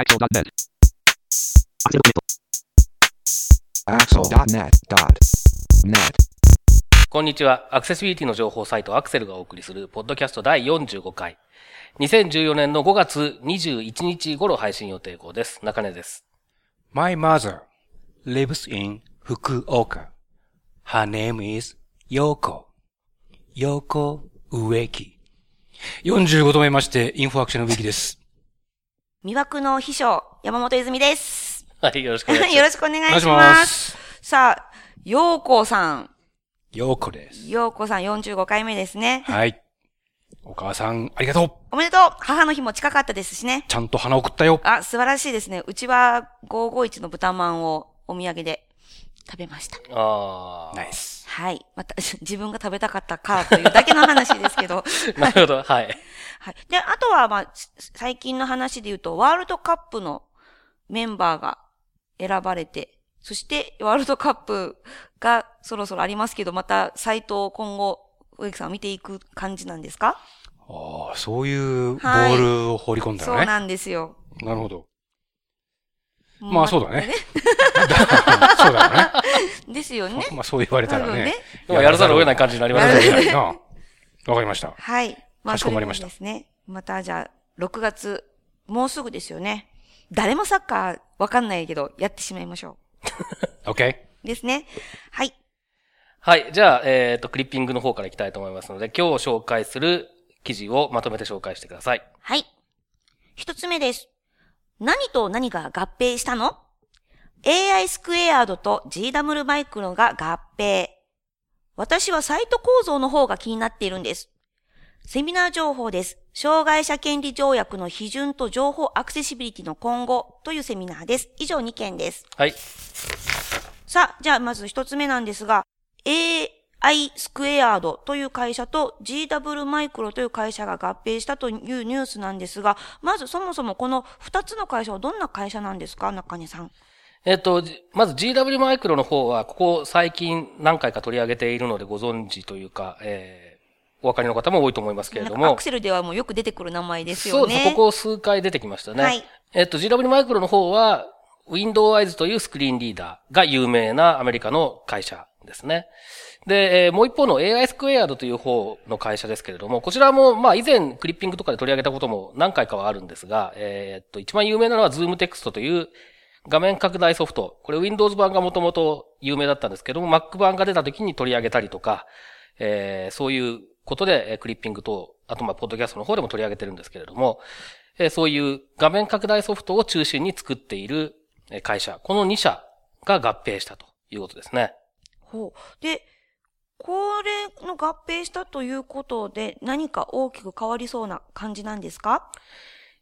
Axel.net. Axel.net.net. こんにちは。アクセシビリティの情報サイトアクセルがお送りするポッドキャスト第45回。2014年の5月21日頃配信予定号です。中根です。My mother lives in Fukuoka. Her name is Yoko. Yoko Ueki. 45度目まして、インフォアクションのウィキです。魅惑の秘書、山本泉です。はい、よろしくお願いします。よろしくお願いします。さあ、ようこさん。ヨーコです。ようこさん45回目ですね。はい。お母さん、ありがとう。おめでとう母の日も近かったですしね。ちゃんと花送ったよ。あ、素晴らしいですね。うちは551の豚まんをお土産で食べました。あナイス。はい。また、自分が食べたかったからというだけの話ですけど。あ。なるほど、はい。はい。で、あとは、まあ、す最近の話で言うと、ワールドカップのメンバーが選ばれて、そして、ワールドカップがそろそろありますけど、また、サイトを今後、植木さんは見ていく感じなんですか？ああ、そういうボはいールを放り込んだのね。そうなんですよ。なるほど。まあそうだね。まそうだよね。ですよね。まあそう言われたらねやらざるを得ない感じになりますね。わかりました。はい。まあ、かしこまりましたでですね。また、じゃあ、6月、もうすぐですよね。誰もサッカーわかんないけど、やってしまいましょ OK? う。ですね。はい。はい。じゃあ、えっ、と、クリッピングの方からいきたいと思いますので、今日紹介する記事をまとめて紹介してください。はい。一つ目です。何と何が合併したの ?AI スクエアードと GW マイクロが合併。私はサイト構造の方が気になっているんです。セミナー情報です。障害者権利条約の批准と情報アクセシビリティの今後というセミナーです。以上2件です。はい。さあ、じゃあまず一つ目なんですが、AI スクエアードという会社と GW マイクロという会社が合併したというニュースなんですが、まずそもそもこの二つの会社はどんな会社なんですか？中根さん。えっ、と、じまず GW マイクロの方は、ここ最近何回か取り上げているのでご存知というか、えー、お分かりの方も多いと思いますけれどもアク。セルではもうよく出てくる名前ですよね。そうです。ここ数回出てきましたね。はいえっと、GW マイクロの方は、Windows というスクリーンリーダーが有名なアメリカの会社ですね。で、えもう一方の AI スクエアードという方の会社ですけれども、こちらも、まあ以前クリッピングとかで取り上げたことも何回かはあるんですが、えっと、一番有名なのは Zoom Text という画面拡大ソフト。これ Windows 版がもともと有名だったんですけども、Mac 版が出た時に取り上げたりとか、えそういうことで、えクリッピングと、あとまあ、ポッドキャストの方でも取り上げてるんですけれども、えそういう画面拡大ソフトを中心に作っている会社、この2社が合併したということですね。ほう。で、これの合併したということで何か大きく変わりそうな感じなんですか？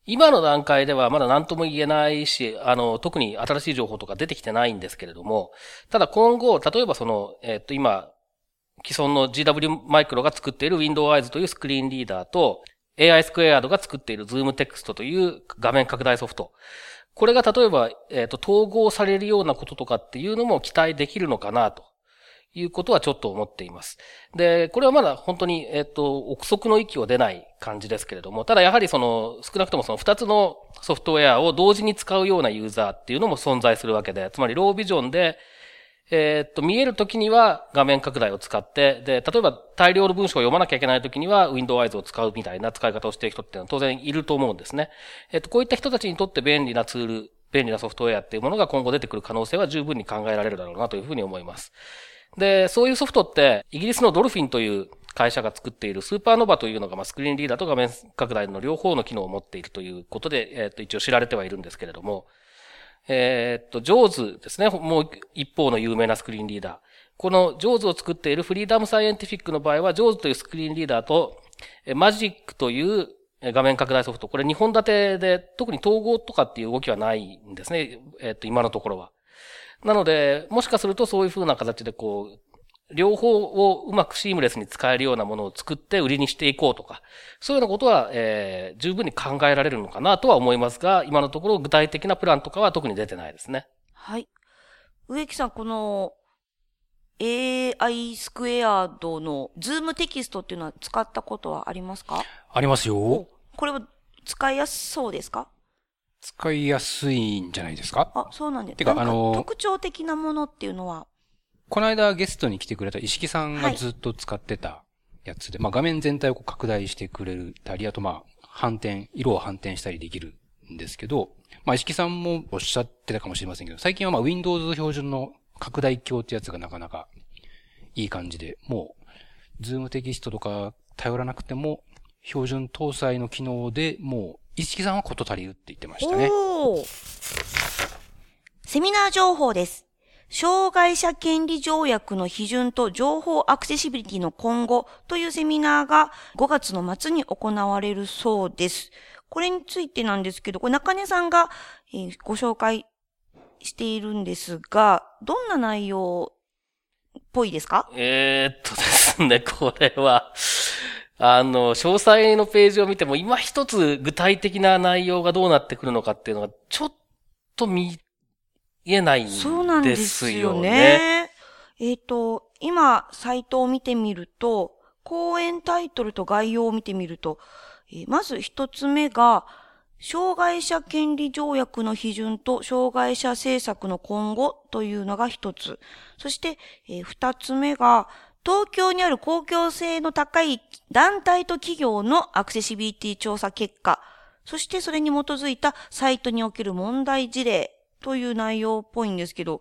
今の段階ではまだ何とも言えないし、あの、特に新しい情報とか出てきてないんですけれども、ただ今後、例えばその、えっ、と、今、既存の GW マイクロが作っている Windows というスクリーンリーダーと、AI スクエアードが作っている Zoom Text という画面拡大ソフト。これが例えば、えっ、と、統合されるようなこととかっていうのも期待できるのかなと。いうことはちょっと思っています。で、これはまだ本当に、えっ、と、憶測の域を出ない感じですけれども、ただやはりその、少なくともその二つのソフトウェアを同時に使うようなユーザーっていうのも存在するわけで、つまりロービジョンで、えっと、見えるときには画面拡大を使って、で、例えば大量の文章を読まなきゃいけないときには Windows を使うみたいな使い方をしている人っていうのは当然いると思うんですね。えっと、こういった人たちにとって便利なツール、便利なソフトウェアっていうものが今後出てくる可能性は十分に考えられるだろうなというふうに思います。で、そういうソフトって、イギリスのドルフィンという会社が作っているスーパーノバというのが、まあ、スクリーンリーダーと画面拡大の両方の機能を持っているということで、えっ、と、一応知られてはいるんですけれども、えっと、ジョーズですね。もう一方の有名なスクリーンリーダー。このジョーズを作っているフリーダムサイエンティフィックの場合は、ジョーズというスクリーンリーダーと、えマジックという画面拡大ソフト。これ2本立てで、特に統合とかっていう動きはないんですね。えっと、今のところは。なので、もしかするとそういう風な形でこう、両方をうまくシームレスに使えるようなものを作って売りにしていこうとか、そういうようなことは、えー十分に考えられるのかなとは思いますが、今のところ具体的なプランとかは特に出てないですね。はい。植木さん、この AI スクエアードのズームテキストっていうのは使ったことはありますか？ありますよ。これは使いやすそうですか？使いやすいんじゃないですか？あ、そうなんです。てかあのー特徴的なものっていうのは、この間ゲストに来てくれた石木さんはい。がずっと使ってたやつで、まあ画面全体を拡大してくれたり、あとまあ反転、色を反転したりできるんですけど、まあ石木さんもおっしゃってたかもしれませんけど、最近はまあ Windows 標準の拡大鏡ってやつがなかなかいい感じで、もう、ズームテキストとか頼らなくても、標準搭載の機能でもう、石木さんはこと足りるって言ってましたね。おーセミナー情報です。障害者権利条約の批准と情報アクセシビリティの今後というセミナーが5月の末に行われるそうです。これについてなんですけど、これ中根さんが、えーご紹介しているんですが、どんな内容っぽいですか？えー、っとですね、これは、あの、詳細のページを見ても、今一つ具体的な内容がどうなってくるのかっていうのが、ちょっと見えないんですよね。そうなんですよね。えっ、と、今、サイトを見てみると、講演タイトルと概要を見てみると、えーまず一つ目が、障害者権利条約の批准と障害者政策の今後というのが一つ。そして、えー二つ目が、東京にある公共性の高い団体と企業のアクセシビリティ調査結果。そしてそれに基づいたサイトにおける問題事例という内容っぽいんですけど、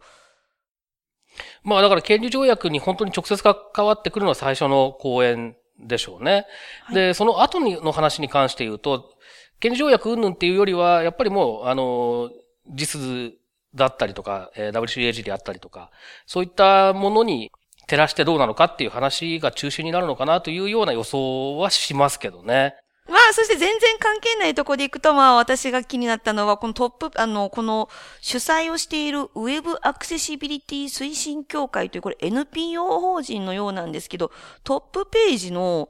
まあだから権利条約に本当に直接関わってくるのは最初の講演でしょうね。はいで、その後にの話に関して言うと、権利条約云々っていうよりは、やっぱりもう、あの、実図だったりとか、えー WCAG であったりとか、そういったものに照らしてどうなのかっていう話が中心になるのかなというような予想はしますけどね。まあ、そして全然関係ないとこでいくと、まあ、私が気になったのは、このトップ、あの、この主催をしているウェブアクセシビリティ推進協会という、これ NPO 法人のようなんですけど、トップページの、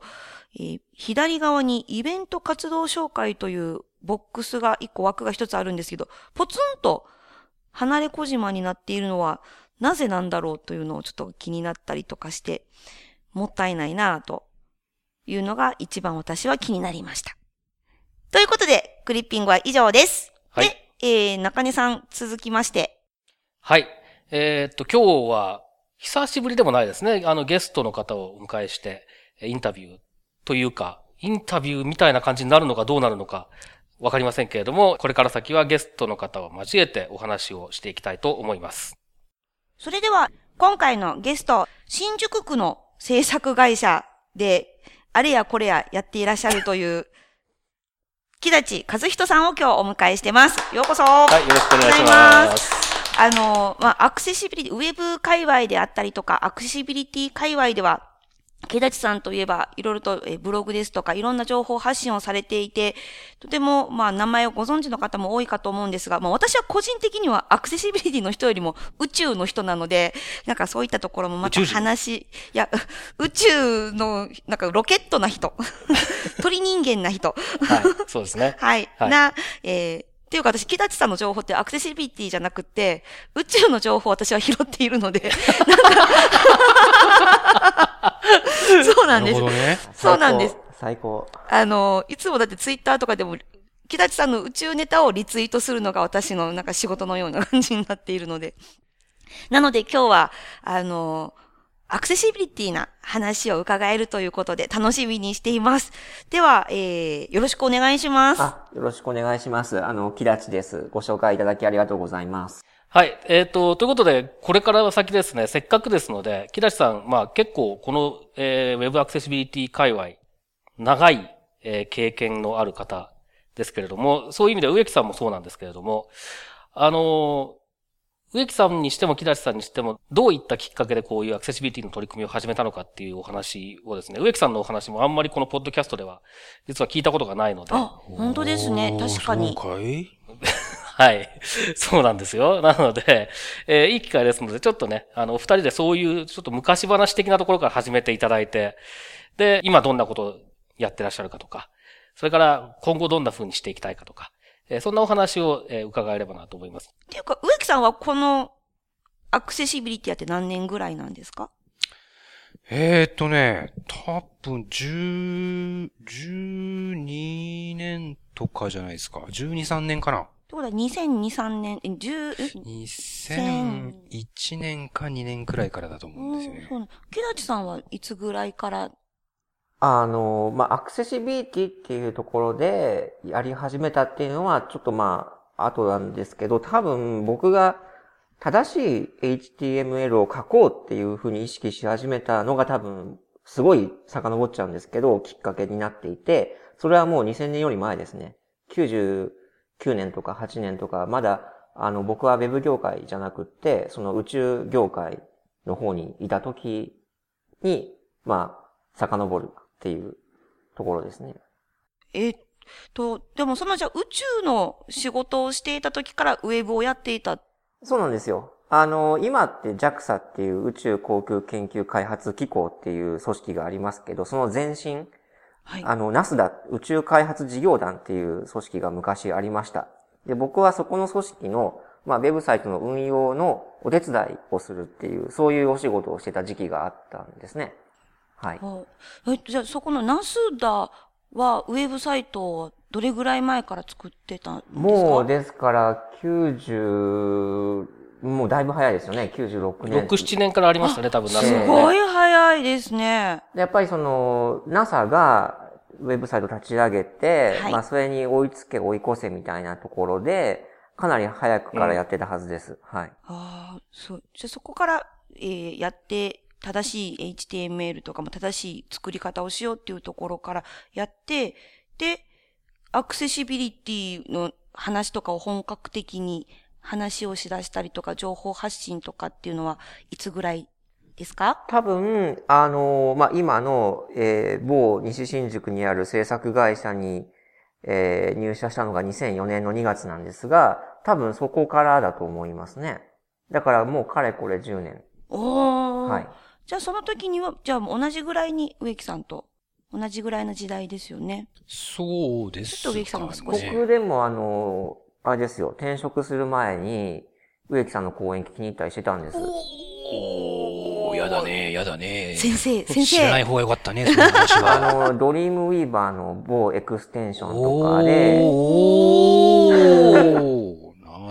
えー左側にイベント活動紹介というボックスが一個枠が一つあるんですけど、ポツンと離れ小島になっているのは、なぜなんだろうというのをちょっと気になったりとかして、もったいないなぁというのが一番私は気になりました。ということで、クリッピングは以上です。はいで、えー、中根さん続きまして。はい。えーっと、今日は、久しぶりでもないですね。あの、ゲストの方をお迎えして、えインタビューというか、インタビューみたいな感じになるのかどうなるのか、わかりませんけれども、これから先はゲストの方を交えてお話をしていきたいと思います。それでは、今回のゲスト、新宿区の制作会社で、あれやこれややっていらっしゃるという、木立和人さんを今日お迎えしてます。ようこそ。はい、よろしくお願いします。あの、まあ、アクセシビリティ、ウェブ界隈であったりとか、アクセシビリティ界隈では、木立さんといえば、いろいろとえブログですとか、いろんな情報発信をされていて、とても、まあ、名前をご存知の方も多いかと思うんですが、まあ、私は個人的にはアクセシビリティの人よりも宇宙の人なので、なんかそういったところもまた話、いや、宇宙の、なんかロケットな人、鳥人間な人、はい、そうですね。はい。はいな、えー、っていうか私、木立さんの情報ってアクセシビリティじゃなくって、宇宙の情報を私は拾っているので、なんか そうなんですなるほ。どね。そうなんです。最高。あの、いつもだってツイッターとかでも、木立さんの宇宙ネタをリツイートするのが私のなんか仕事のような感じになっているので。なので今日は、あの、アクセシビリティな話を伺えるということで楽しみにしています。では、えー、よろしくお願いします。あ、よろしくお願いします。あの、木立です。ご紹介いただきありがとうございます。はい。えっ、と、ということで、これから先ですね、せっかくですので、木立さん、まあ結構この、えー、ウェブアクセシビリティ界隈、長い、えー経験のある方ですけれども、そういう意味では植木さんもそうなんですけれども、あのー植木さんにしても木立さんにしても、どういったきっかけでこういうアクセシビリティの取り組みを始めたのかっていうお話をですね、植木さんのお話もあんまりこのポッドキャストでは、実は聞いたことがないので、あ、本当ですね。確かに。そうかい？はい。そうなんですよ。なので、えーいい機会ですので、ちょっとね、あの、お二人でそういう、ちょっと昔話的なところから始めていただいて、で、今どんなことをやってらっしゃるかとか、それから今後どんな風にしていきたいかとか、えーそんなお話を、えー伺えればなと思います。っていうか、植木さんはこのアクセシビリティやって何年ぐらいなんですか？えーっとね、多分、10、12年とかじゃないですか。12、3年かな。ってことは2002、3年、え10、え？2001年か2年くらいからだと思うんですよね。そうな木立さんはいつぐらいからあの、まあ、アクセシビリティっていうところでやり始めたっていうのは、ちょっとまあ、後なんですけど、多分僕が正しい HTML を書こうっていうふうに意識し始めたのが多分、すごい遡っちゃうんですけど、きっかけになっていて、それはもう2000年より前ですね。99年とか8年とか、まだ、あの、僕は Web 業界じゃなくって、その宇宙業界の方にいた時に、まあ、遡るっていうところですね。えっと、でもそのじゃあ宇宙の仕事をしていた時からウェブをやっていた。そうなんですよ。あの、今って JAXA っていう宇宙航空研究開発機構っていう組織がありますけど、その前身、はい。あの、ナスダ宇宙開発事業団っていう組織が昔ありました。で、僕はそこの組織の、まあ、ウェブサイトの運用のお手伝いをするっていう、そういうお仕事をしてた時期があったんですね。はい。はいえじゃあそこのナスダはウェブサイトをどれぐらい前から作ってたんですか？もう、ですから、90、もうだいぶ早いですよね、96年。6、7年からありましたね、多分、ナスすのねすごい早いですね。でやっぱりその、NASA がウェブサイト立ち上げて、はいまあそれに追いつけ追い越せみたいなところで、かなり早くからやってたはずです。はい。ああ、そう。じゃあそこから、えーやって、正しい HTML とかも正しい作り方をしようっていうところからやって、で、アクセシビリティの話とかを本格的に話をしだしたりとか、情報発信とかっていうのはいつぐらいですか？多分、あの、まあ今の、えー某西新宿にある制作会社に、えー入社したのが2004年の2月なんですが、多分そこからだと思いますね。だからもうかれこれ10年。おー。はい。じゃあその時には、じゃあ同じぐらいに植木さんと同じぐらいの時代ですよね。そうですちょっと植木さんが少しね。僕でもあの、あれですよ、転職する前に、植木さんの講演聞きに行ったりしてたんです。おー、やだね、やだね。先生、先知らない生。方がよかったね、その話は。あの、ドリームウィーバーの某エクステンションとかで、おー、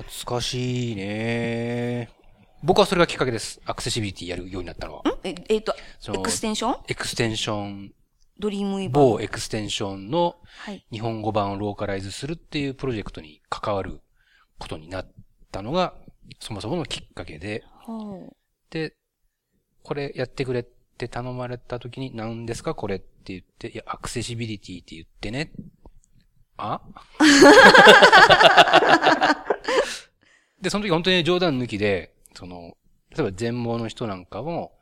懐かしいね。僕はそれがきっかけです。アクセシビリティやるようになったのは。え、えっ、と、エクステンションエクステンション、ドリームウィーバー。某エクステンションのはい。日本語版をローカライズするっていうプロジェクトに関わることになったのが、そもそものきっかけで。で、これやってくれって頼まれた時に、何ですか？これって言って、いや、アクセシビリティって言ってね。あ？で、その時本当に冗談抜きで、その、例えば全盲の人なんかも、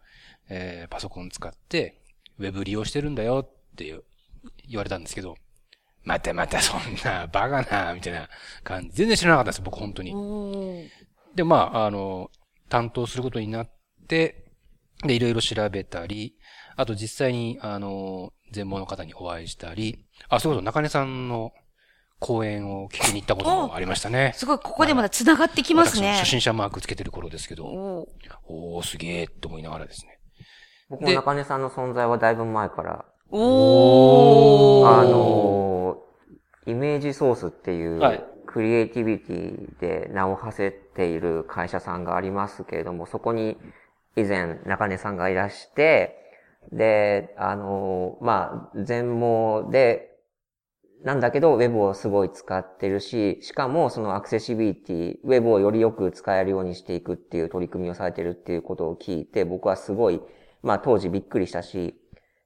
えー、パソコン使って、ウェブ利用してるんだよっていう言われたんですけど、またまたそんな、バカな、みたいな感じ。全然知らなかったです、僕本当に。で、まあ、あの、担当することになって、で、いろいろ調べたり、あと実際に、あの、全盲の方にお会いしたり、あ、そういうこと、中根さんの講演を聞きに行ったこともありましたね。すごい、ここでまだ繋がってきますね私初。心者マークつけてる頃ですけど、おーおー、すげえって思いながらですね。僕も中根さんの存在はだいぶ前から、おー。あの、イメージソースっていう、はいクリエイティビティで名を馳せている会社さんがありますけれども、そこに以前中根さんがいらして、で、あの、まあ、全盲で、なんだけど、ウェブをすごい使ってるし、しかもそのアクセシビリティ、ウェブをよりよく使えるようにしていくっていう取り組みをされてるっていうことを聞いて、僕はすごい、まあ当時びっくりしたし、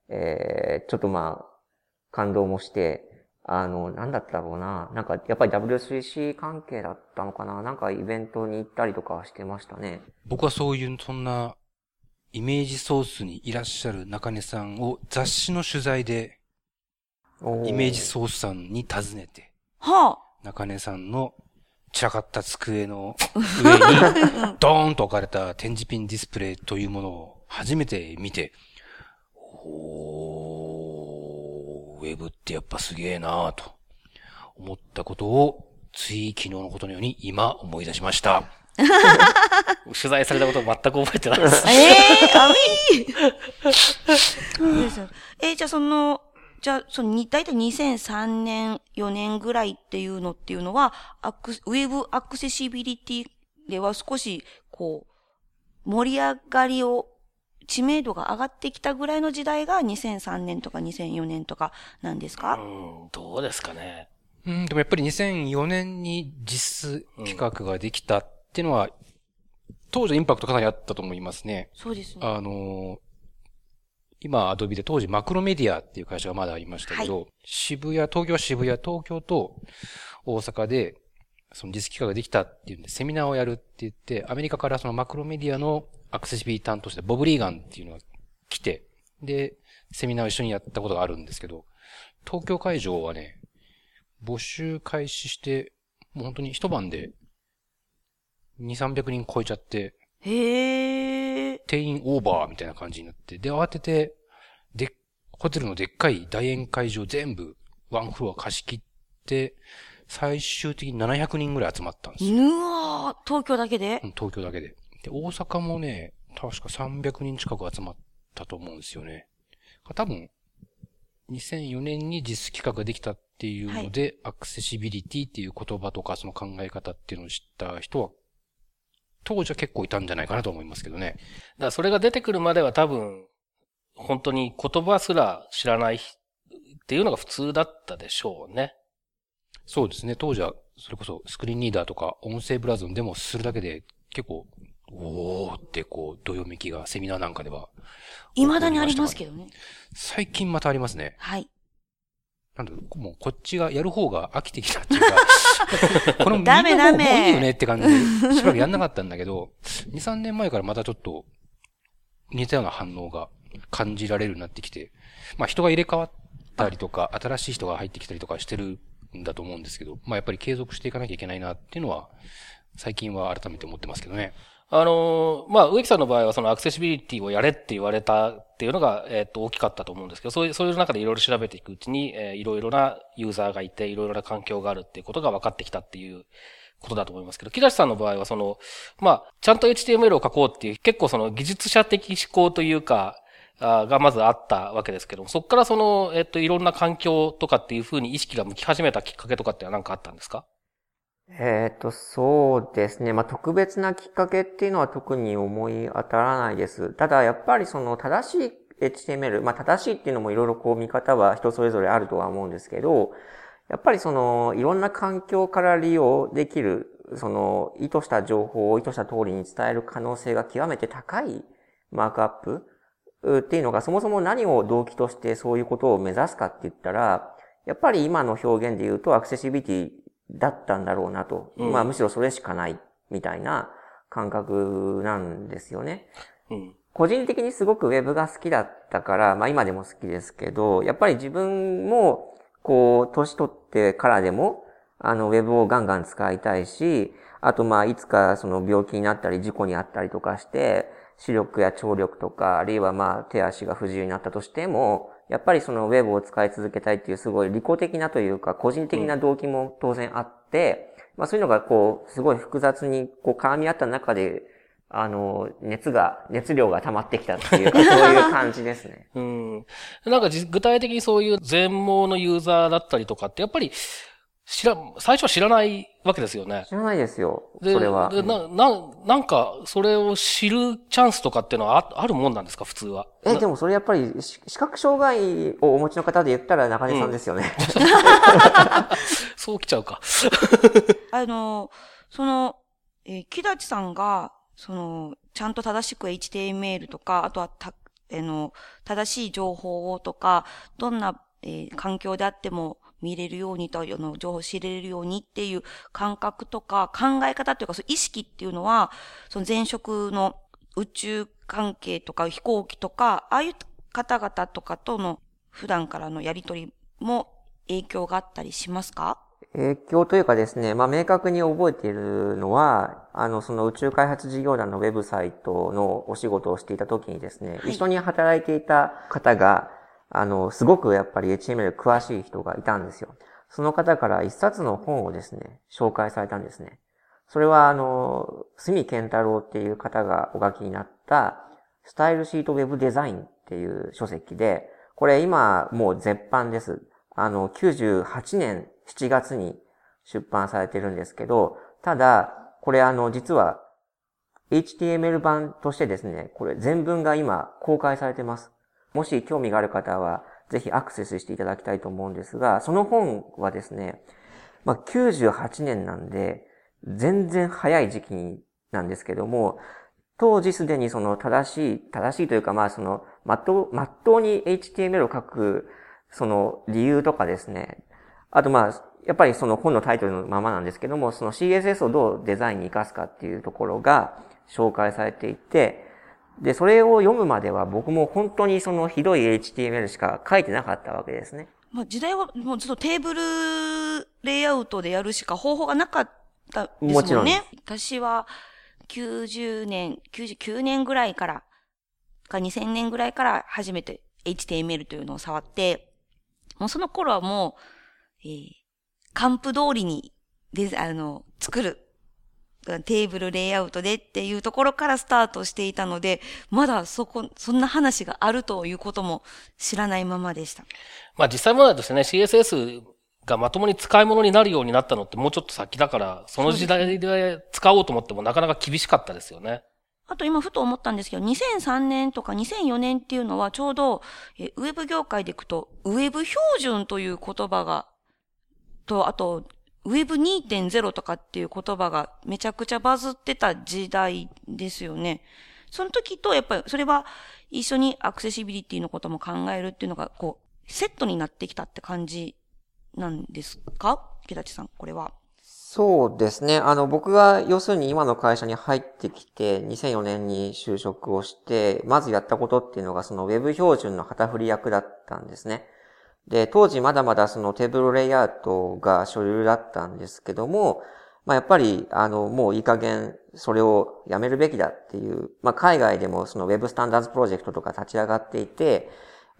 えー、ちょっとまあ、感動もして、あの、なんだったろうな。なんか、やっぱり W3C 関係だったのかな。なんかイベントに行ったりとかしてましたね。僕はそういう、そんな、イメージソースにいらっしゃる中根さんを雑誌の取材で、イメージソースさんに訪ねて、は中根さんの散らかった机の上に、ドーンと置かれた展示ピンディスプレイというものを初めて見て、おー、ウェブってやっぱすげえなぁと思ったことを、つい昨日のことのように今思い出しました。取材されたことを全く覚えてないですあ。。ええー、あみー そうですよ。えーじゃあその、じゃあ、そのに、だいたい2003年、4年ぐらいっていうのっていうのは、アクスウェブアクセシビリティでは少し、こう、盛り上がりを、知名度が上がってきたぐらいの時代が2003年とか2004年とかなんですか、うん、どうですかね。うん、でもやっぱり2004年に実企画ができたっていうのは、当時のインパクトかなりあったと思いますね。そうですね。あのー今、アドビで当時マクロメディアっていう会社がまだありましたけど、渋谷、東京は渋谷、東京と大阪で、その実機化ができたっていうんで、セミナーをやるって言って、アメリカからそのマクロメディアのアクセシビリティ担当して、ボブ・リーガンっていうのが来て、で、セミナーを一緒にやったことがあるんですけど、東京会場はね、募集開始して、もう本当に一晩で、2、300人超えちゃって、へえ。定員オーバーみたいな感じになって、で、慌てて、で、ホテルのでっかい大宴会場全部、ワンフロア貸し切って、最終的に700人ぐらい集まったんですよ。うわー東京だけで？うん東京だけで。で、大阪もね、確か300人近く集まったと思うんですよね。多分、2004年に実企画ができたっていうので、アクセシビリティっていう言葉とかその考え方っていうのを知った人は、当時は結構いたんじゃないかなと思いますけどね。だからそれが出てくるまでは多分、本当に言葉すら知らないっていうのが普通だったでしょうね。そうですね。当時は、それこそスクリーンリーダーとか音声ブラウザのデモをするだけで結構、おーってこう、どよめきがセミナーなんかでは。未だにありますけどね。最近またありますね。はい。なんだろう、もうこっちがやる方が飽きてきたっていうか、このみんなもうダメダメもういいよねって感じで、しばらくやんなかったんだけど、2、3年前からまたちょっと似たような反応が感じられるようになってきて、まあ人が入れ替わったりとか、新しい人が入ってきたりとかしてるんだと思うんですけど、まあやっぱり継続していかなきゃいけないなっていうのは、最近は改めて思ってますけどね。あのまあ、植木さんの場合はそのアクセシビリティをやれって言われたっていうのが、えっ、と、大きかったと思うんですけど、そういう、そういう中でいろいろ調べていくうちに、えーいろいろなユーザーがいて、いろいろな環境があるっていうことが分かってきたっていうことだと思いますけど、木梨さんの場合はその、まあ、ちゃんと HTML を書こうっていう、結構その技術者的思考というか、あがまずあったわけですけども、そこからその、えっ、と、いろんな環境とかっていうふうに意識が向き始めたきっかけとかっては何かあったんですか？えっ、と、そうですね。まあ、特別なきっかけっていうのは特に思い当たらないです。ただ、やっぱりその正しい HTML、まあ、正しいっていうのもいろいろこう見方は人それぞれあるとは思うんですけど、やっぱりその、いろんな環境から利用できる、その、意図した情報を意図した通りに伝える可能性が極めて高いマークアップっていうのが、そもそも何を動機としてそういうことを目指すかって言ったら、やっぱり今の表現で言うとアクセシビリティだったんだろうなと。うんまあむしろそれしかないみたいな感覚なんですよね。うん。個人的にすごくウェブが好きだったから、まあ今でも好きですけど、やっぱり自分も、こう、年取ってからでも、あの、ウェブをガンガン使いたいし、あとまあいつかその病気になったり事故にあったりとかして、視力や聴力とか、あるいはまあ手足が不自由になったとしても、やっぱりそのウェブを使い続けたいっていうすごい利己的なというか、個人的な動機も当然あって、まあそういうのがこう、すごい複雑にこう絡み合った中で、あの、熱が、熱量が溜まってきたっていうか、そういう感じですね。うん。なんかじ具体的にそういう全盲のユーザーだったりとかって、やっぱり、知ら、最初は知らないわけですよね。知らないですよ。でそれは。でな、な、なんか、それを知るチャンスとかっていうのはああるもんなんですか、普通は。え、でもそれやっぱりし視覚障害をお持ちの方で言ったら中根さんですよね。そうきちゃうか。あの、その、えー木立さんが、その、ちゃんと正しく HTML とか、あとはた、あの、正しい情報をとか、どんな、えー環境であっても見れるようにと、あの、情報を知れるようにっていう感覚とか、考え方というか、そう意識っていうのは、その前職の宇宙関係とか飛行機とか、ああいう方々とかとの普段からのやりとりも影響があったりしますか？影響というかですね、まあ明確に覚えているのは、あの、その宇宙開発事業団のウェブサイトのお仕事をしていた時にですね、はい。一緒に働いていた方が、あの、すごくやっぱり HTML 詳しい人がいたんですよ。その方から一冊の本をですね、紹介されたんですね。それはあの、住健太郎っていう方がお書きになった、スタイルシートウェブデザインっていう書籍で、これ今もう絶版です。あの、98年7月に出版されてるんですけど、ただ、これあの、実は HTML 版としてですね、これ全文が今公開されてます。もし興味がある方は、ぜひアクセスしていただきたいと思うんですが、その本はですね、まあ、98年なんで、全然早い時期なんですけども、当時すでにその正しい、正しいというかまあその、まっとう、まっとうに HTML を書く、その理由とかですね。あとまあ、やっぱりその本のタイトルのままなんですけども、その CSS をどうデザインに活かすかっていうところが紹介されていて、で、それを読むまでは僕も本当にそのひどい HTML しか書いてなかったわけですね。まあ時代はもうずっとテーブルレイアウトでやるしか方法がなかったですもんね。もちろん。私は90年、99年ぐらいから、か2000年ぐらいから初めて HTML というのを触って、もうその頃はもう、えー、カンプ通りに、で、あの、作るテーブルレイアウトでっていうところからスタートしていたので、まだそこ、そんな話があるということも知らないままでした。まあ実際問題ですね、CSS がまともに使い物になるようになったのってもうちょっと先だから、その時代で使おうと思ってもなかなか厳しかったですよね。あと今ふと思ったんですけど、2003年とか2004年っていうのはちょうど、えウェブ業界でいくと、ウェブ標準という言葉が、と、あと、ウェブ2.0とかっていう言葉がめちゃくちゃバズってた時代ですよね。その時と、やっぱりそれは一緒にアクセシビリティのことも考えるっていうのが、こう、セットになってきたって感じなんですか？池立さん、これは。そうですね。あの、僕が要するに今の会社に入ってきて、2004年に就職をして、まずやったことっていうのが、その Web 標準の旗振り役だったんですね。で、当時まだまだそのテーブルレイアウトが主流だったんですけども、まあやっぱり、あの、もういい加減それをやめるべきだっていう、まあ海外でもその Web スタンダーズプロジェクトとか立ち上がっていて、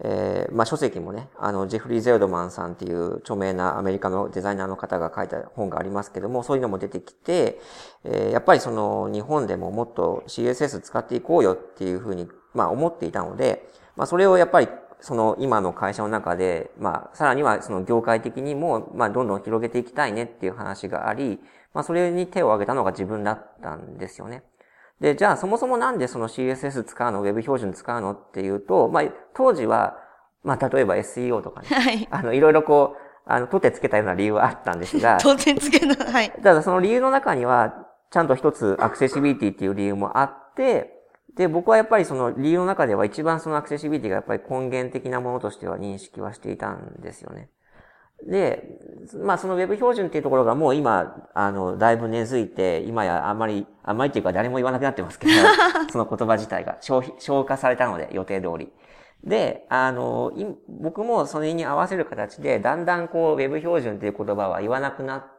えー、まあ書籍もね、あの、ジェフリー・ゼルドマンさんっていう著名なアメリカのデザイナーの方が書いた本がありますけども、そういうのも出てきて、えー、やっぱりその日本でももっと CSS 使っていこうよっていうふうに、まあ思っていたので、まあそれをやっぱりその今の会社の中で、まあ、さらにはその業界的にも、まあ、どんどん広げていきたいねっていう話があり、まあ、それに手を挙げたのが自分だったんですよね。で、じゃあそもそもなんでその CSS 使うの、Web 標準使うのっていうと、まあ、当時は、まあ、例えば SEO とかね、はい、あの、いろいろこう、あの、取ってつけたような理由はあったんですが、取ってつけの、はい。ただその理由の中には、ちゃんと一つアクセシビリティっていう理由もあって、で、僕はやっぱりその理由の中では一番そのアクセシビリティがやっぱり根源的なものとしては認識はしていたんですよね。で、まあその Web 標準っていうところがもう今、あの、だいぶ根付いて、今やあんまり、あんまりっていうか誰も言わなくなってますけど、その言葉自体が消費、消化されたので、予定通り。で、あの、僕もそれに合わせる形で、だんだんこう Web 標準っていう言葉は言わなくな、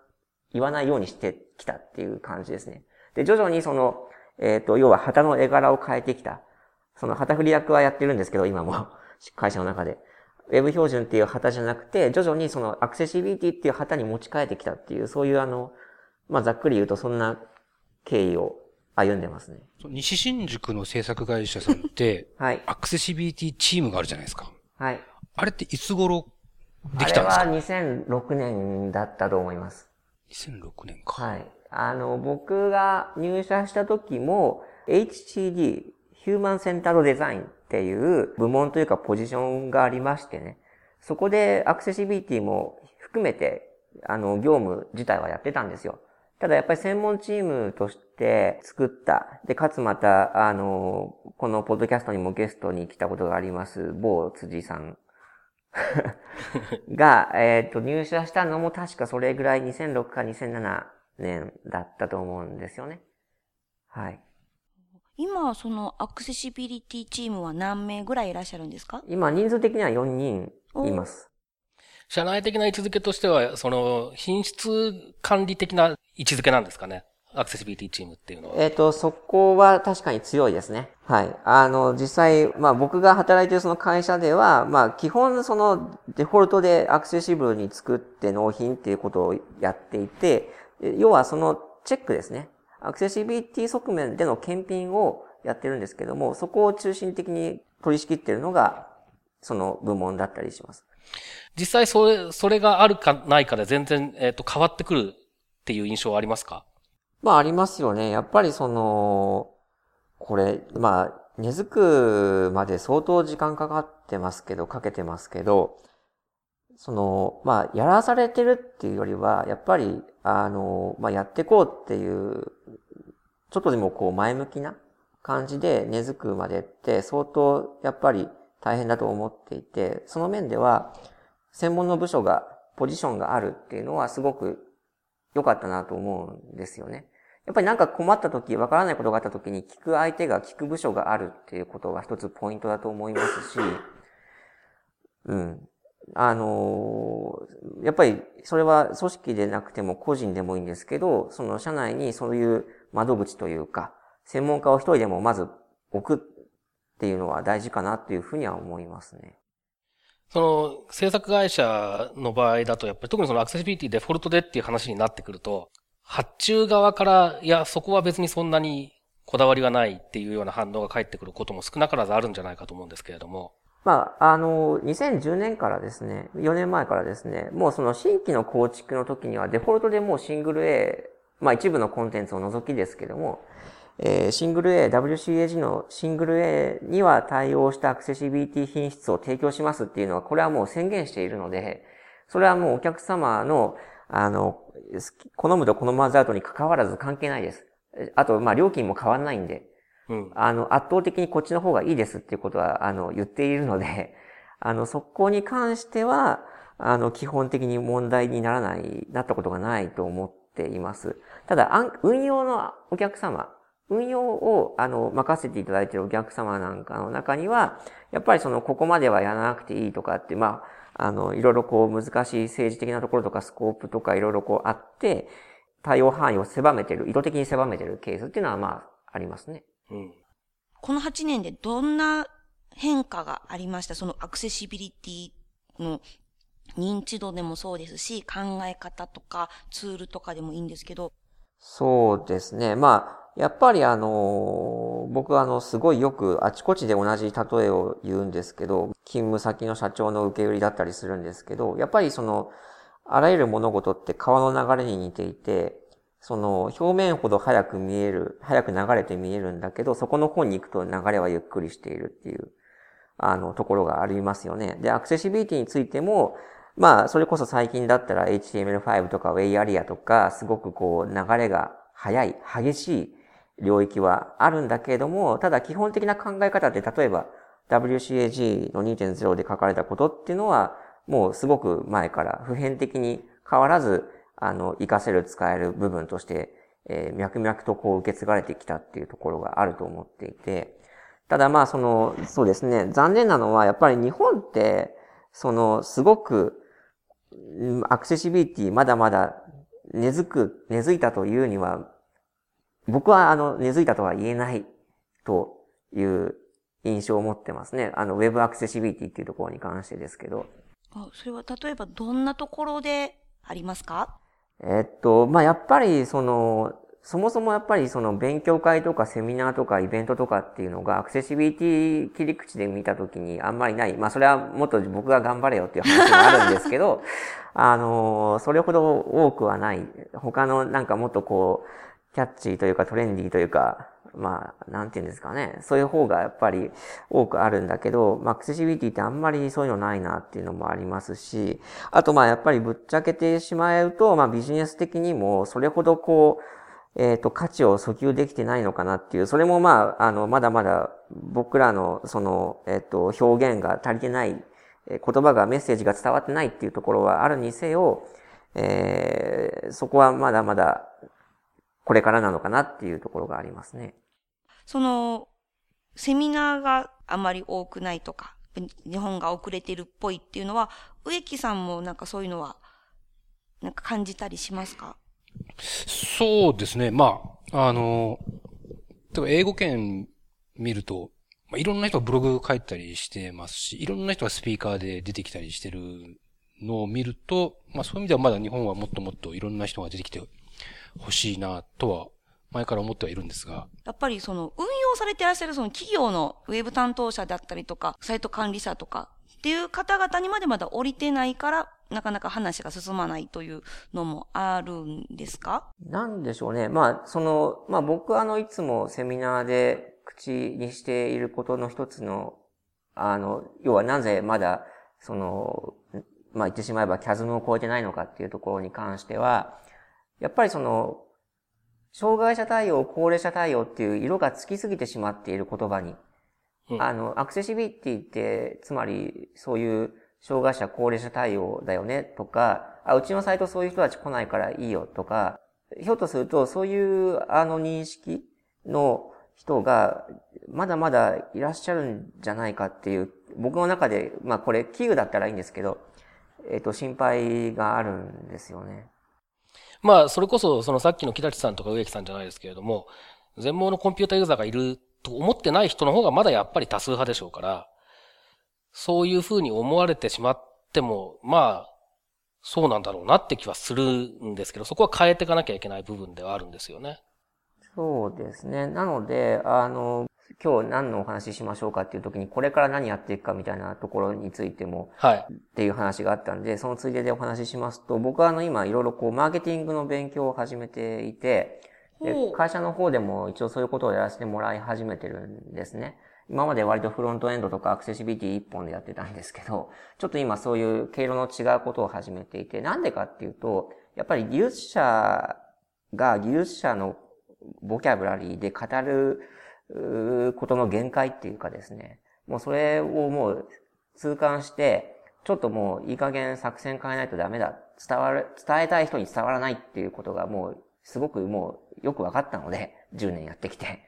言わないようにしてきたっていう感じですね。で、徐々にその、えっ、ー、と、要は旗の絵柄を変えてきた。その旗振り役はやってるんですけど、今も 会社の中で。ウェブ標準っていう旗じゃなくて、徐々にそのアクセシビリティっていう旗に持ち替えてきたっていう、そういうあの、まあ、ざっくり言うとそんな経緯を歩んでますね。西新宿の制作会社さんって、はい。アクセシビリティチームがあるじゃないですか。はい。あれっていつ頃できたんですか？あれは2006年だったと思います。2006年か。はい。あの、僕が入社した時も、HCD、ヒューマンセンタードデザインっていう部門というかポジションがありましてね。そこでアクセシビリティも含めて、あの、業務自体はやってたんですよ。ただやっぱり専門チームとして作った、で、かつまた、あの、このポッドキャストにもゲストに来たことがあります、某辻さん が、えっ、ー、と、入社したのも確かそれぐらい2006か2007年だったと思うんですよね。はい。今、そのアクセシビリティチームは何名ぐらいいらっしゃるんですか？今、人数的には4人います。社内的な位置づけとしては、その、品質管理的な位置づけなんですかね？アクセシビリティチームっていうのは。えっ、ー、と、そこは確かに強いですね。はい。あの、実際、まあ僕が働いているその会社では、まあ基本そのデフォルトでアクセシブルに作って納品っていうことをやっていて、要はそのチェックですね。アクセシビリティ側面での検品をやってるんですけども、そこを中心的に取り仕切っているのがその部門だったりします。実際それ、それがあるかないかで全然、えっ、と、変わってくるっていう印象はありますか？まあありますよね。やっぱりその、これ、まあ、根付くまで相当時間かかってますけど、かけてますけど、その、まあ、やらされてるっていうよりは、やっぱり、あの、まあ、やってこうっていう、ちょっとでもこう前向きな感じで根付くまでって相当やっぱり大変だと思っていて、その面では、専門の部署が、ポジションがあるっていうのはすごく良かったなと思うんですよね。やっぱりなんか困った時、わからないことがあった時に聞く相手が聞く部署があるっていうことが一つポイントだと思いますし、うん。あのやっぱりそれは組織でなくても個人でもいいんですけど、その社内にそういう窓口というか、専門家を一人でもまず置くっていうのは大事かなっていうふうには思いますね。その、制作会社の場合だと、やっぱり特にそのアクセシビリティデフォルトでっていう話になってくると、発注側から、いや、そこは別にそんなにこだわりはないっていうような反応が返ってくることも少なからずあるんじゃないかと思うんですけれども。まあ、あの、2010年からですね、4年前からですね、もうその新規の構築の時にはデフォルトでもうシングル A、まあ一部のコンテンツを除きですけども、えーシングル A、WCAG のシングル A には対応したアクセシビリティ品質を提供しますっていうのは、これはもう宣言しているので、それはもうお客様の、あの、好き好むと好まざるとに関わらず関係ないです。あと、まあ料金も変わらないんで、うん。あの、圧倒的にこっちの方がいいですっていうことは、あの、言っているので、あの、そこに関しては、あの、基本的に問題にならない、なったことがないと思っています。ただ、運用のお客様、運用を、あの、任せていただいているお客様なんかの中には、やっぱりその、ここまではやらなくていいとかって、まあ、あの、いろいろこう、難しい政治的なところとか、スコープとかいろいろこうあって、対応範囲を狭めてる、意図的に狭めてるケースっていうのは、まあ、ありますね。うん。この8年でどんな変化がありました？そのアクセシビリティの認知度でもそうですし、考え方とかツールとかでもいいんですけど。そうですね。まあ、やっぱりあの、僕はあの、すごいよくあちこちで同じ例えを言うんですけど、勤務先の社長の受け売りだったりするんですけど、やっぱりその、あらゆる物事って川の流れに似ていて、その、表面ほど早く見える、早く流れて見えるんだけど、そこの方に行くと流れはゆっくりしているっていう、あの、ところがありますよね。で、アクセシビリティについても、まあ、それこそ最近だったら HTML5 とか Way Area とか、すごくこう、流れが速い、激しい領域はあるんだけれども、ただ基本的な考え方って、例えば WCAG の2.0で書かれたことっていうのは、もうすごく前から普遍的に変わらず、あの、活かせる、使える部分として、えー脈々とこう受け継がれてきたっていうところがあると思っていて、ただまあその、そうですね、残念なのはやっぱり日本って、その、すごく、アクセシビリティまだまだ根付く、根付いたというには、僕はあの、根付いたとは言えないという印象を持ってますね。あの、ウェブアクセシビリティっていうところに関してですけど。あそれは例えばどんなところでありますか？えっと、まあ、やっぱり、その、そもそもやっぱりその勉強会とかセミナーとかイベントとかっていうのがアクセシビリティ切り口で見たときにあんまりない。まあそれはもっと僕が頑張れよっていう話もあるんですけど、あの、それほど多くはない。他のなんかもっとこう、キャッチーというかトレンディーというか、まあ、なんていうんですかね。そういう方がやっぱり多くあるんだけど、まあ、アクセシビリティってあんまりそういうのないなっていうのもありますし、あとまあやっぱりぶっちゃけてしまうと、まあビジネス的にもそれほどこう、えっ、と、価値を訴求できてないのかなっていう、それもまあ、あの、まだまだ僕らのその、えっ、と、表現が足りてない、言葉が、メッセージが伝わってないっていうところはあるにせよ、えーそこはまだまだこれからなのかなっていうところがありますね。その、セミナーがあまり多くないとか、日本が遅れてるっぽいっていうのは、植木さんもなんかそういうのは、なんか感じたりしますか？そうですね。まあ、あの、例えば英語圏見ると、まあ、いろんな人がブログ書いたりしてますし、いろんな人がスピーカーで出てきたりしてるのを見ると、まあそういう意味ではまだ日本はもっともっといろんな人が出てきてほしいなとは、前から思ってはいるんですが、やっぱりその運用されていらっしゃるその企業のウェブ担当者だったりとか、サイト管理者とか、っていう方々にまでまだ降りてないから、なかなか話が進まないというのもあるんですか？なんでしょうね。まあ、その、まあ僕はあの、いつもセミナーで口にしていることの一つの、あの、要はなぜまだ、その、まあ言ってしまえばキャズムを超えてないのかっていうところに関しては、やっぱりその、障害者対応、高齢者対応っていう色がつきすぎてしまっている言葉に、うんあの、アクセシビリティって、つまり、そういう障害者、高齢者対応だよね、とか、あ、うちのサイトそういう人たち来ないからいいよ、とか、ひょっとすると、そういう、あの、認識の人が、まだまだいらっしゃるんじゃないかっていう、僕の中で、まあこれ、器具だったらいいんですけど、えっ、と、心配があるんですよね。まあ、それこそ、そのさっきの木立さんとか植木さんじゃないですけれども、全盲のコンピュータユーザーがいると思ってない人の方がまだやっぱり多数派でしょうから、そういうふうに思われてしまっても、まあ、そうなんだろうなって気はするんですけど、そこは変えていかなきゃいけない部分ではあるんですよね。そうですね。なので、あの、今日何のお話ししましょうかっていう時に、これから何やっていくかみたいなところについても、はい。っていう話があったんで、そのついででお話ししますと、僕はあの今いろいろこうマーケティングの勉強を始めていて、で会社の方でも一応そういうことをやらせてもらい始めてるんですね。今まで割とフロントエンドとかアクセシビリティ一本でやってたんですけど、ちょっと今そういう経路の違うことを始めていて、なんでかっていうと、やっぱり技術者が技術者のボキャブラリーで語ることの限界っていうかですね、もうそれをもう痛感して、ちょっともういい加減作戦変えないとダメだ。伝わる、伝えたい人に伝わらないっていうことがもうすごくもうよく分かったので、10年やってきて。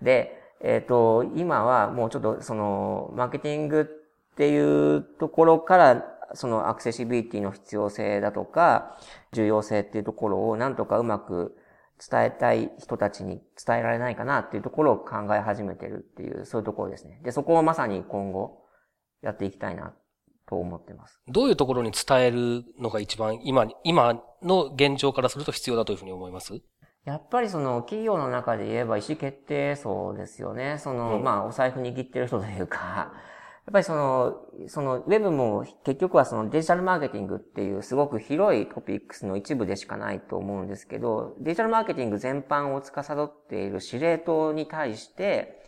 で、えっ、と、今はもうちょっとその、マーケティングっていうところから、そのアクセシビリティの必要性だとか、重要性っていうところをなんとかうまく伝えたい人たちに伝えられないかなっていうところを考え始めてるっていう、そういうところですね。で、そこをまさに今後やっていきたいなと思ってます。どういうところに伝えるのが一番今、今の現状からすると必要だというふうに思います？やっぱりその企業の中で言えば意思決定層ですよね。その、うんまあお財布握ってる人というか、やっぱりその、そのウェブも結局はそのデジタルマーケティングっていうすごく広いトピックスの一部でしかないと思うんですけど、デジタルマーケティング全般を司っている司令塔に対して、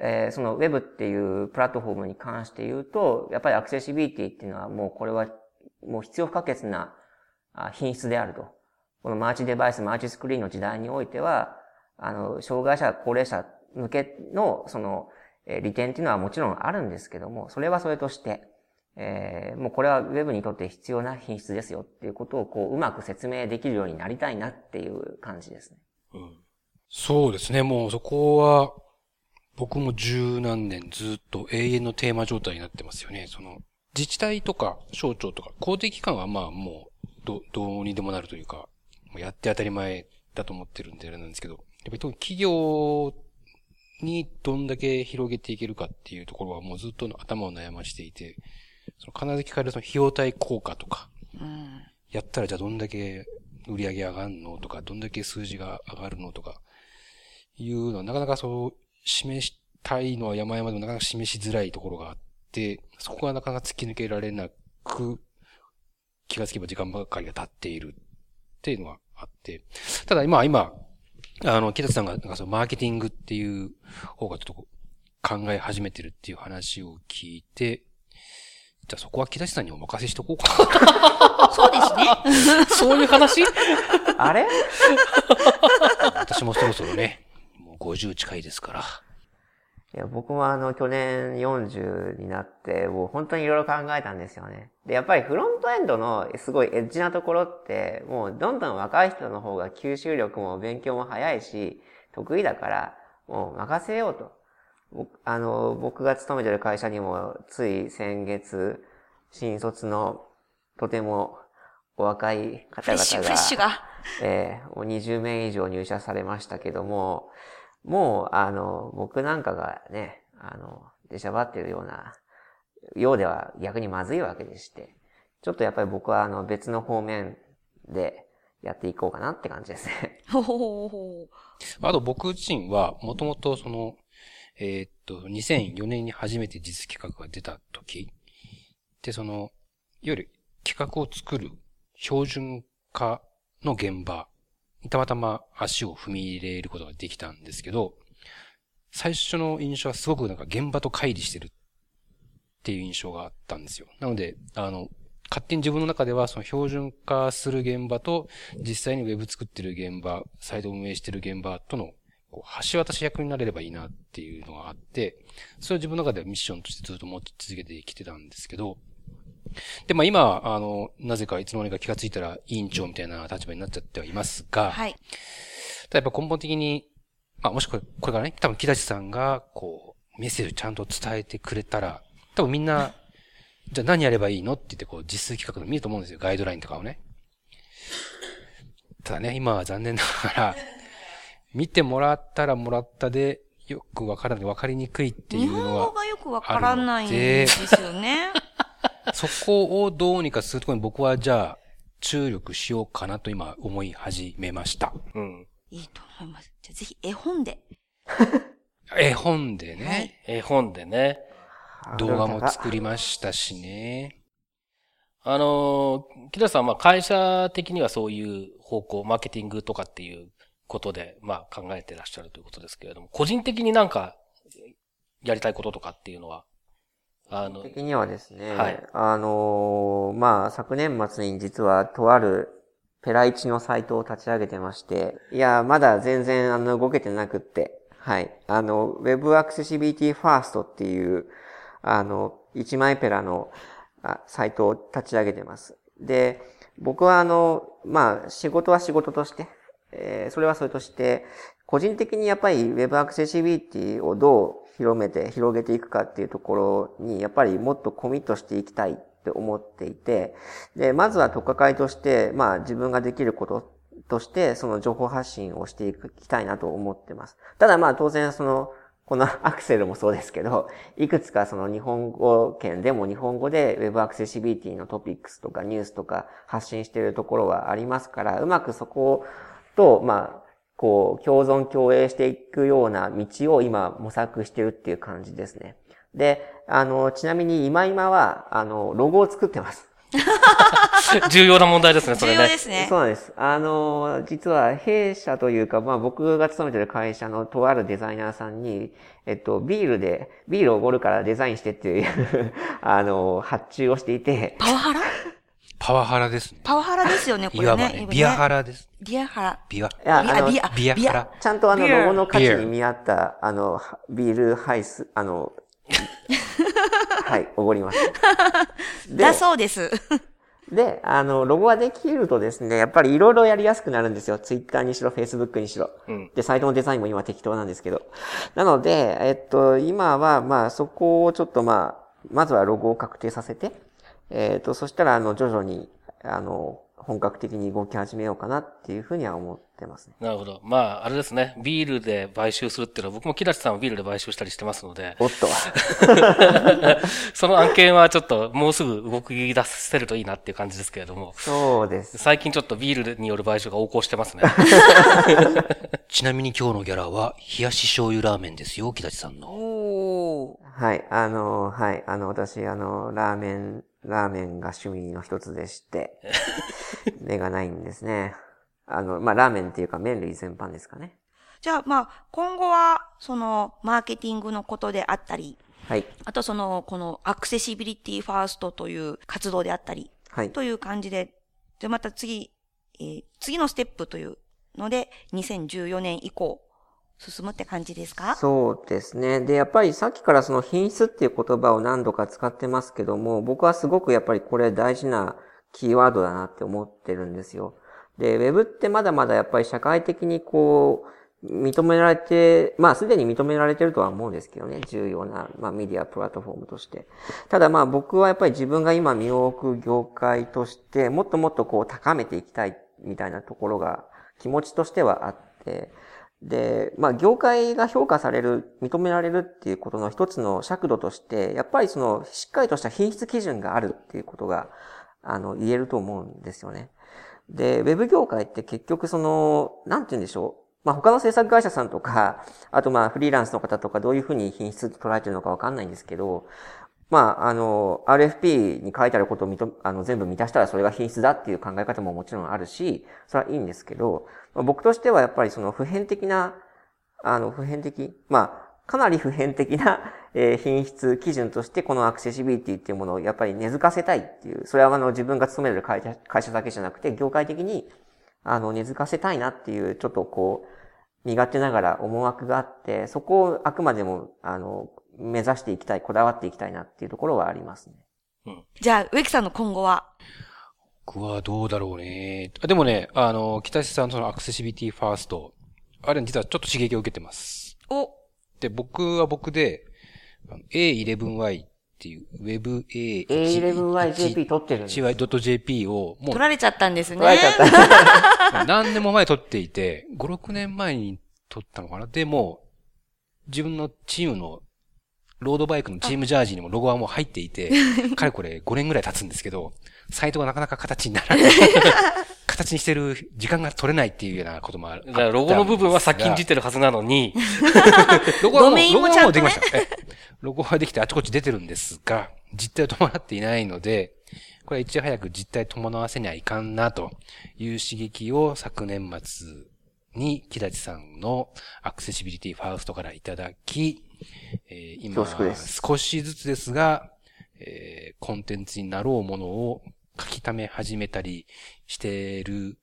えーそのウェブっていうプラットフォームに関して言うと、やっぱりアクセシビリティっていうのはもうこれはもう必要不可欠な品質であると。このマルチデバイス、マルチスクリーンの時代においては、あの、障害者、高齢者向けの、その、え利点っていうのはもちろんあるんですけども、それはそれとして、えーもうこれはウェブにとって必要な品質ですよっていうことを、こう、うまく説明できるようになりたいなっていう感じですね。うん。そうですね。もうそこは、僕も十何年ずっと永遠のテーマ状態になってますよね。その、自治体とか省庁とか公的機関はまあもう、ど、どうにでもなるというか、もうやって当たり前だと思ってるんであれなんですけど、やっぱり特に企業にどんだけ広げていけるかっていうところはもうずっと頭を悩ましていて、その必ず聞かれるその費用対効果とか、うん。やったらじゃあどんだけ売り上げ上がるのとか、どんだけ数字が上がるのとか、いうのはなかなかそう、示したいのは山々でもなかなか示しづらいところがあって、そこがなかなか突き抜けられなく、気がつけば時間ばかりが経っているっていうのがあって、ただ今、今、あの、木立さんが、なんかそのマーケティングっていう方がちょっと考え始めてるっていう話を聞いて、じゃあそこは木立さんにお任せしとこうかな。そうですね。そういう話？あれ？私もそろそろね、もう50近いですから。いや、僕もあの、去年40になって、もう本当にいろいろ考えたんですよね。で、やっぱりフロントエンドのすごいエッジなところって、もうどんどん若い人の方が吸収力も勉強も早いし、得意だから、もう任せようと。僕あの、僕が勤めてる会社にも、つい先月、新卒のとてもお若い方々がフレッ、シュが。えーもう20名以上入社されましたけども、もう、あの、僕なんかがね、あの、出しゃばってるような、ようでは逆にまずいわけでして、ちょっとやっぱり僕はあの別の方面でやっていこうかなって感じですね。ほほほほあと僕自身は、もともとその、えーっと、2004年に初めて実企画が出た時で、その、いわゆる企画を作る標準化の現場たまたま足を踏み入れることができたんですけど、最初の印象はすごくなんか現場と乖離してるっていう印象があったんですよ。なので、あの、勝手に自分の中ではその標準化する現場と実際にウェブ作ってる現場、サイト運営してる現場とのこう橋渡し役になれればいいなっていうのがあって、それを自分の中ではミッションとしてずっと持ち続けてきてたんですけど、で、まあ今、あの、なぜかいつの間にか気がついたら委員長みたいな立場になっちゃってはいますが、はい。ただやっぱ根本的に、まあもしこれ、これからね、多分木立さんが、こう、メッセージをちゃんと伝えてくれたら、多分みんな、じゃあ何やればいいのって言って、こう、実数企画で見ると思うんですよ。ガイドラインとかをね。ただね、今は残念ながら、見てもらったらもらったで、よくわからない、わかりにくいっていうのは。日本語がよくわからないんですよね。そこをどうにかするところに僕はじゃあ、注力しようかなと今思い始めました。うん。いいと思います。じゃあぜひ絵本で。絵本でね、はい。絵本でね。動画も作りましたしね。あの、木田さんは会社的にはそういう方向、マーケティングとかっていうことで、まあ考えてらっしゃるということですけれども、個人的になんかやりたいこととかっていうのはあの、的にはですね、はい、あの、まあ、昨年末に実はとあるペライチのサイトを立ち上げてまして、いや、まだ全然あの動けてなくって、はい。あの、Web Accessibility First っていう、あの、一枚ペラのサイトを立ち上げてます。で、僕はあの、まあ、仕事は仕事として、えー、それはそれとして、個人的にやっぱり Web Accessibility をどう広めて、広げていくかっていうところに、やっぱりもっとコミットしていきたいって思っていて、で、まずは特化会として、まあ自分ができることとして、その情報発信をしていきたいなと思ってます。ただまあ当然その、このアクセルもそうですけど、いくつかその日本語圏でも日本語で Web アクセシビリティのトピックスとかニュースとか発信しているところはありますから、うまくそこと、まあ、こう、共存共栄していくような道を今模索してるっていう感じですね。で、あの、ちなみに今今は、あの、ロゴを作ってます。重要な問題ですね、それね。重要ですね。そうなんです。あの、実は弊社というか、まあ僕が勤めてる会社のとあるデザイナーさんに、えっと、ビールで、ビールをおごるからデザインしてっていう あの、発注をしていて。パワハラ？パワハラですね。パワハラですよね、これね。いわばね、ビアハラです。ビアハラ。ビア、いや、あの、ビア、ビアハラ。ちゃんとあの、ロゴの価値に見合った、あの、ビールハイス、あの、はい、おごります。だそうです。で、あの、ロゴができるとですね、やっぱりいろいろやりやすくなるんですよ。ツイッターにしろ、フェイスブックにしろ。うん、で、サイトのデザインも今適当なんですけど。なので、えっと、今は、まあ、そこをちょっとまあ、まずはロゴを確定させて、えっと、そしたら、あの、徐々に、あの、本格的に動き始めようかなっていうふうには思ってますね。なるほど。まあ、あれですね。ビールで買収するっていうのは、僕も木立さんはビールで買収したりしてますので。おっと。その案件はちょっともうすぐ動き出せるといいなっていう感じですけれども。そうです。最近ちょっとビールによる買収が横行してますね。ちなみに今日のギャラは、冷やし醤油ラーメンですよ、木立さんの。おはい、あの、はい、あの、私、あの、ラーメンラーメンが趣味の一つでして、目がないんですね。あの、まあ、ラーメンっていうか麺類全般ですかね。じゃあ、まあ、今後は、その、マーケティングのことであったり、はい。あとその、この、アクセシビリティファーストという活動であったり、はい。という感じで、で、また次、えー、次のステップというので、2014年以降、進むって感じですか？そうですね。で、やっぱりさっきからその品質っていう言葉を何度か使ってますけども、僕はすごくやっぱりこれ大事なキーワードだなって思ってるんですよ。で、ウェブってまだまだやっぱり社会的にこう、認められて、まあすでに認められてるとは思うんですけどね、重要な、まあメディアプラットフォームとして。ただまあ僕はやっぱり自分が今身を置く業界として、もっともっとこう高めていきたいみたいなところが気持ちとしてはあって、で、まあ、業界が評価される、認められるっていうことの一つの尺度として、やっぱりその、しっかりとした品質基準があるっていうことが、あの、言えると思うんですよね。で、ウェブ業界って結局その、なんて言うんでしょう。まあ、他の制作会社さんとか、あとまあ、フリーランスの方とかどういうふうに品質捉えてるのかわかんないんですけど、まあ、あの、RFP に書いてあることを認あの全部満たしたらそれが品質だっていう考え方ももちろんあるし、それはいいんですけど、まあ、僕としてはやっぱりその普遍的な、あの、普遍的、まあ、かなり普遍的な、え、品質基準としてこのアクセシビリティっていうものをやっぱり根付かせたいっていう、それはあの自分が勤める会社会社だけじゃなくて、業界的にあの根付かせたいなっていう、ちょっとこう、身勝手ながら思惑があって、そこをあくまでも、あの、目指していきたい、こだわっていきたいなっていうところはありますね。うん、じゃあ、植木さんの今後は？僕はどうだろうね。でもね、あの、北瀬さんそのアクセシビリティファースト、あれ実はちょっと刺激を受けてます。おで、僕は僕で、A11Y っていう WebA。A11YJP 取ってるんです CY.jp をもう。取られちゃったんですね。取られちゃった。何年も前取っていて、5、6年前に取ったのかな。でも、自分のチームのロードバイクのチームジャージにもロゴはもう入っていて、かれこれ5年ぐらい経つんですけど、サイトがなかなか形にならない。形にしてる時間が取れないっていうようなこともある。だからロゴの部分は先んじてるはずなのに、ロゴはもう、ロゴはもうできました。ロゴはできてあちこち出てるんですが、実態を伴っていないので、これは一応早く実態伴わせにはいかんなという刺激を昨年末に木立さんのアクセシビリティファーストからいただき、えー、今、少しずつですが、えー、コンテンツになろうものを書き溜め始めたりしてる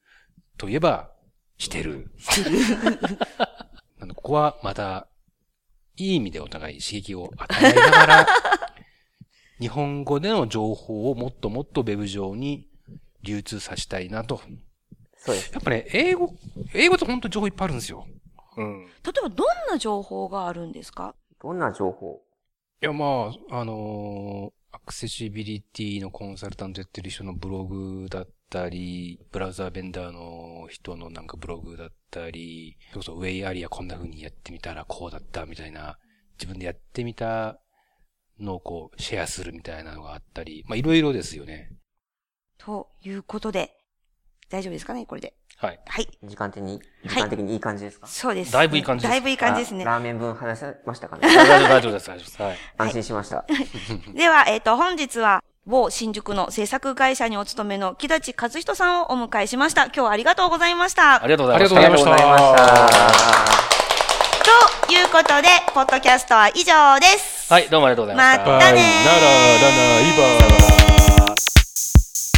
といえば、してる。ここはまた、いい意味でお互い刺激を与えながら、日本語での情報をもっともっとウェブ上に流通させたいなと。そうです。やっぱね、英語、英語って本当情報いっぱいあるんですよ。うん。例えばどんな情報があるんですか？どんな情報？いや、まあ、あのー、アクセシビリティのコンサルタントやってる人のブログだったり、ブラウザーベンダーの人のなんかブログだったり、それこそウェイアリアこんな風にやってみたらこうだったみたいな、自分でやってみたのをこうシェアするみたいなのがあったり、まあいろいろですよね。ということで、大丈夫ですかねこれで。はい。はい。時間的に、時間的にいい感じですか、そうです。だいぶいい感じです。だいぶいい感じですね。ラーメン分話せましたかね？大丈夫です、大丈夫です。はい。安心しました。では、えっ、と、本日は、某新宿の制作会社にお勤めの木立和人さんをお迎えしました。今日はありがとうございました。ありがとうございました。ありがとうございました。ということで、ポッドキャストは以上です。はい、どうもありがとうございました。またねー。なら、らな、いばー。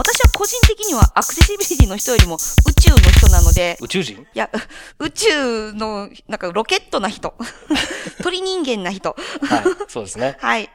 私は個人的にはアクセシビリティの人よりも宇宙の人なので。宇宙人？いや、宇宙の、なんかロケットな人。鳥人間な人。はい、そうですね。はい。